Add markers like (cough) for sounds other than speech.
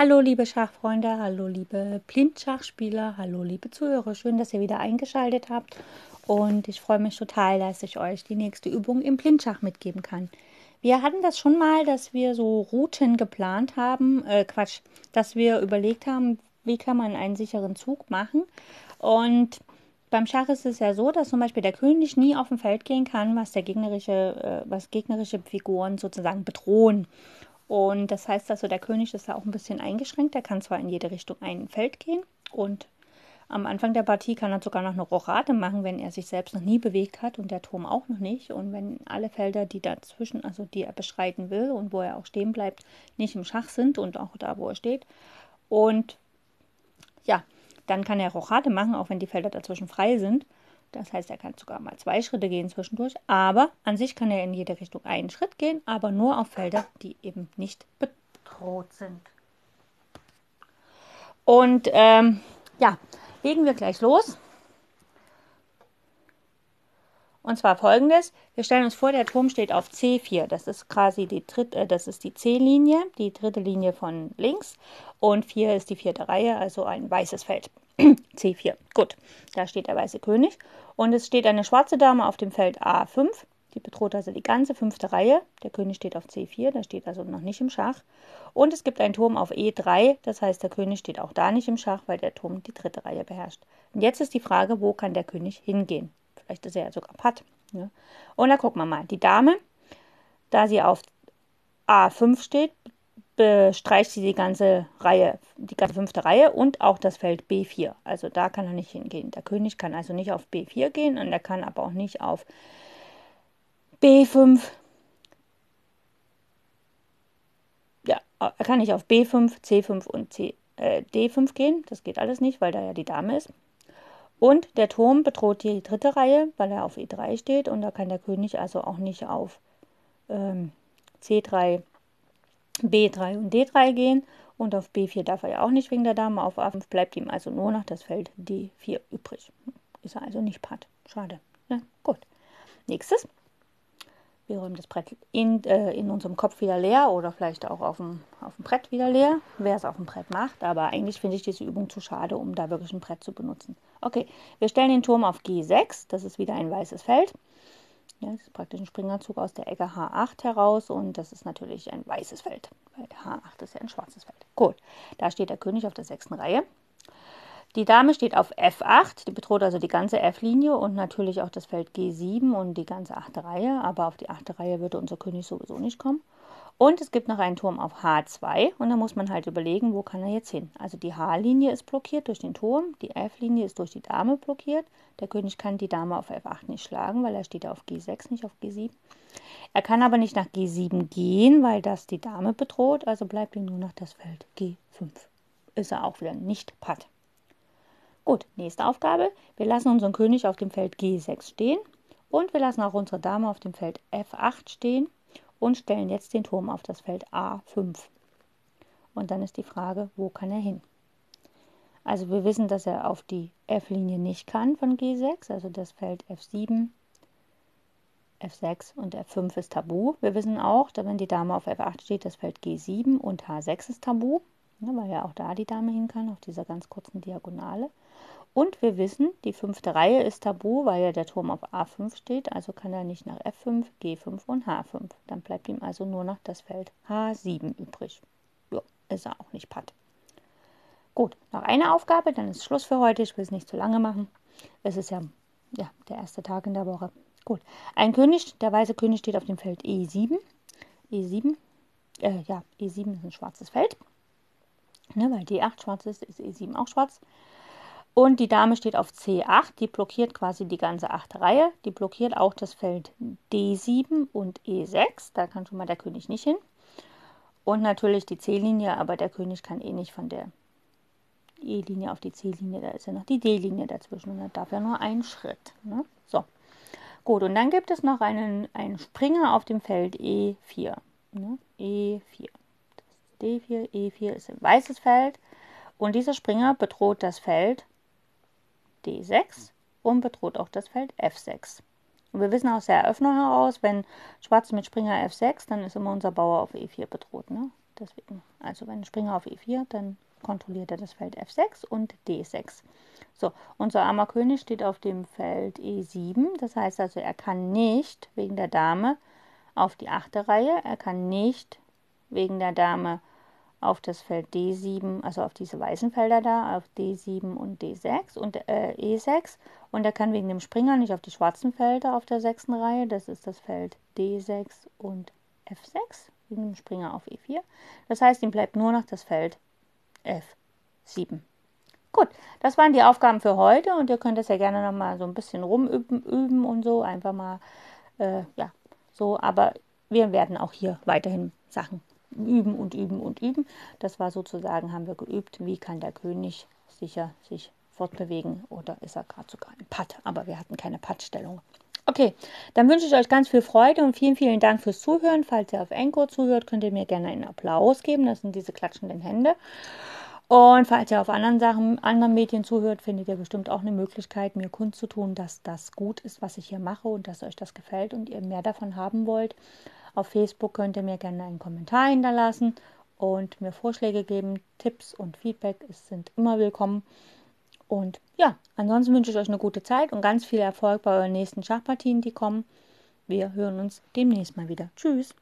Hallo liebe Schachfreunde, hallo liebe Blindschachspieler, hallo liebe Zuhörer. Schön, dass ihr wieder eingeschaltet habt und ich freue mich total, dass ich euch die nächste Übung im Blindschach mitgeben kann. Wir hatten das schon mal, dass wir so Routen geplant haben, äh Quatsch, dass wir überlegt haben, wie kann man einen sicheren Zug machen und beim Schach ist es ja so, dass zum Beispiel der König nie auf dem Feld gehen kann, was der gegnerische, äh, was gegnerische Figuren sozusagen bedrohen. Und das heißt also, der König ist da auch ein bisschen eingeschränkt. Er kann zwar in jede Richtung ein Feld gehen und am Anfang der Partie kann er sogar noch eine Rochade machen, wenn er sich selbst noch nie bewegt hat und der Turm auch noch nicht. Und wenn alle Felder, die dazwischen, also die er beschreiten will und wo er auch stehen bleibt, nicht im Schach sind und auch da, wo er steht. Und ja, dann kann er Rochade machen, auch wenn die Felder dazwischen frei sind. Das heißt, er kann sogar mal zwei Schritte gehen zwischendurch, aber an sich kann er in jede Richtung einen Schritt gehen, aber nur auf Felder, die eben nicht bedroht sind. Und ähm, ja, legen wir gleich los. Und zwar folgendes: Wir stellen uns vor, der Turm steht auf C4. Das ist quasi die dritte, äh, das ist die C-Linie, die dritte Linie von links. Und 4 ist die vierte Reihe, also ein weißes Feld. (clears throat) C4. Gut, da steht der weiße König. Und es steht eine schwarze Dame auf dem Feld A5. Die bedroht also die ganze fünfte Reihe. Der König steht auf C4, der steht also noch nicht im Schach. Und es gibt einen Turm auf E3, das heißt, der König steht auch da nicht im Schach, weil der Turm die dritte Reihe beherrscht. Und jetzt ist die Frage, wo kann der König hingehen? Vielleicht ist er ja sogar Patt. Ne? Und da gucken wir mal. Die Dame, da sie auf A5 steht, bestreicht sie die ganze Reihe, die ganze fünfte Reihe und auch das Feld B4. Also da kann er nicht hingehen. Der König kann also nicht auf B4 gehen und er kann aber auch nicht auf B5. Ja, er kann nicht auf B5, C5 und C, äh, D5 gehen. Das geht alles nicht, weil da ja die Dame ist. Und der Turm bedroht die dritte Reihe, weil er auf E3 steht und da kann der König also auch nicht auf ähm, C3 B3 und D3 gehen und auf B4 darf er ja auch nicht wegen der Dame. Auf A5 bleibt ihm also nur noch das Feld D4 übrig. Ist er also nicht Patt. Schade. Na, gut. Nächstes. Wir räumen das Brett in, äh, in unserem Kopf wieder leer oder vielleicht auch auf dem, auf dem Brett wieder leer, wer es auf dem Brett macht. Aber eigentlich finde ich diese Übung zu schade, um da wirklich ein Brett zu benutzen. Okay, wir stellen den Turm auf G6. Das ist wieder ein weißes Feld. Ja, das ist praktisch ein Springerzug aus der Ecke H8 heraus und das ist natürlich ein weißes Feld, weil H8 ist ja ein schwarzes Feld. Gut, da steht der König auf der sechsten Reihe. Die Dame steht auf F8, die bedroht also die ganze F-Linie und natürlich auch das Feld G7 und die ganze achte Reihe, aber auf die achte Reihe würde unser König sowieso nicht kommen. Und es gibt noch einen Turm auf H2 und da muss man halt überlegen, wo kann er jetzt hin. Also die H-Linie ist blockiert durch den Turm, die F-Linie ist durch die Dame blockiert. Der König kann die Dame auf F8 nicht schlagen, weil er steht auf G6, nicht auf G7. Er kann aber nicht nach G7 gehen, weil das die Dame bedroht, also bleibt ihm nur noch das Feld G5. Ist er auch wieder nicht patt. Gut, nächste Aufgabe. Wir lassen unseren König auf dem Feld G6 stehen und wir lassen auch unsere Dame auf dem Feld F8 stehen und stellen jetzt den Turm auf das Feld A5. Und dann ist die Frage, wo kann er hin? Also wir wissen, dass er auf die F-Linie nicht kann von G6, also das Feld F7, F6 und F5 ist tabu. Wir wissen auch, dass wenn die Dame auf F8 steht, das Feld G7 und H6 ist tabu, ja, weil ja auch da die Dame hin kann, auf dieser ganz kurzen Diagonale. Und wir wissen, die fünfte Reihe ist tabu, weil ja der Turm auf A5 steht, also kann er nicht nach F5, G5 und H5. Dann bleibt ihm also nur noch das Feld H7 übrig. Ja, ist er auch nicht patt. Gut, noch eine Aufgabe, dann ist Schluss für heute. Ich will es nicht zu lange machen. Es ist ja, ja der erste Tag in der Woche. Gut, ein König, der weiße König steht auf dem Feld E7. E7, äh, ja, E7 ist ein schwarzes Feld. Ne, weil D8 schwarz ist, ist E7 auch schwarz. Und die Dame steht auf C8, die blockiert quasi die ganze achte Reihe. Die blockiert auch das Feld D7 und E6. Da kann schon mal der König nicht hin. Und natürlich die C-Linie, aber der König kann eh nicht von der E-Linie auf die C-Linie. Da ist ja noch die D-Linie dazwischen und da darf ja nur ein Schritt. Ne? So, gut. Und dann gibt es noch einen, einen Springer auf dem Feld E4. Ne? E4. D4, E4 ist ein weißes Feld. Und dieser Springer bedroht das Feld D6 und bedroht auch das Feld F6. Und wir wissen aus der Eröffnung heraus, wenn Schwarz mit Springer F6, dann ist immer unser Bauer auf E4 bedroht. Ne? Deswegen, also wenn Springer auf E4, dann kontrolliert er das Feld F6 und D6. So, unser armer König steht auf dem Feld E7. Das heißt also, er kann nicht wegen der Dame auf die achte Reihe, er kann nicht wegen der Dame auf das Feld D7, also auf diese weißen Felder da, auf D7 und D6 und äh, E6. Und er kann wegen dem Springer nicht auf die schwarzen Felder auf der sechsten Reihe, das ist das Feld D6 und F6, wegen dem Springer auf E4. Das heißt, ihm bleibt nur noch das Feld F7. Gut, das waren die Aufgaben für heute und ihr könnt das ja gerne nochmal so ein bisschen rumüben üben und so, einfach mal, äh, ja, so, aber wir werden auch hier weiterhin Sachen üben und üben und üben. Das war sozusagen, haben wir geübt, wie kann der König sicher sich fortbewegen oder ist er gerade sogar im Patt, aber wir hatten keine Pattstellung. Okay, dann wünsche ich euch ganz viel Freude und vielen, vielen Dank fürs Zuhören. Falls ihr auf Encore zuhört, könnt ihr mir gerne einen Applaus geben. Das sind diese klatschenden Hände. Und falls ihr auf anderen Sachen, anderen Medien zuhört, findet ihr bestimmt auch eine Möglichkeit, mir kundzutun, dass das gut ist, was ich hier mache und dass euch das gefällt und ihr mehr davon haben wollt. Auf Facebook könnt ihr mir gerne einen Kommentar hinterlassen und mir Vorschläge geben, Tipps und Feedback sind immer willkommen. Und ja, ansonsten wünsche ich euch eine gute Zeit und ganz viel Erfolg bei euren nächsten Schachpartien, die kommen. Wir hören uns demnächst mal wieder. Tschüss.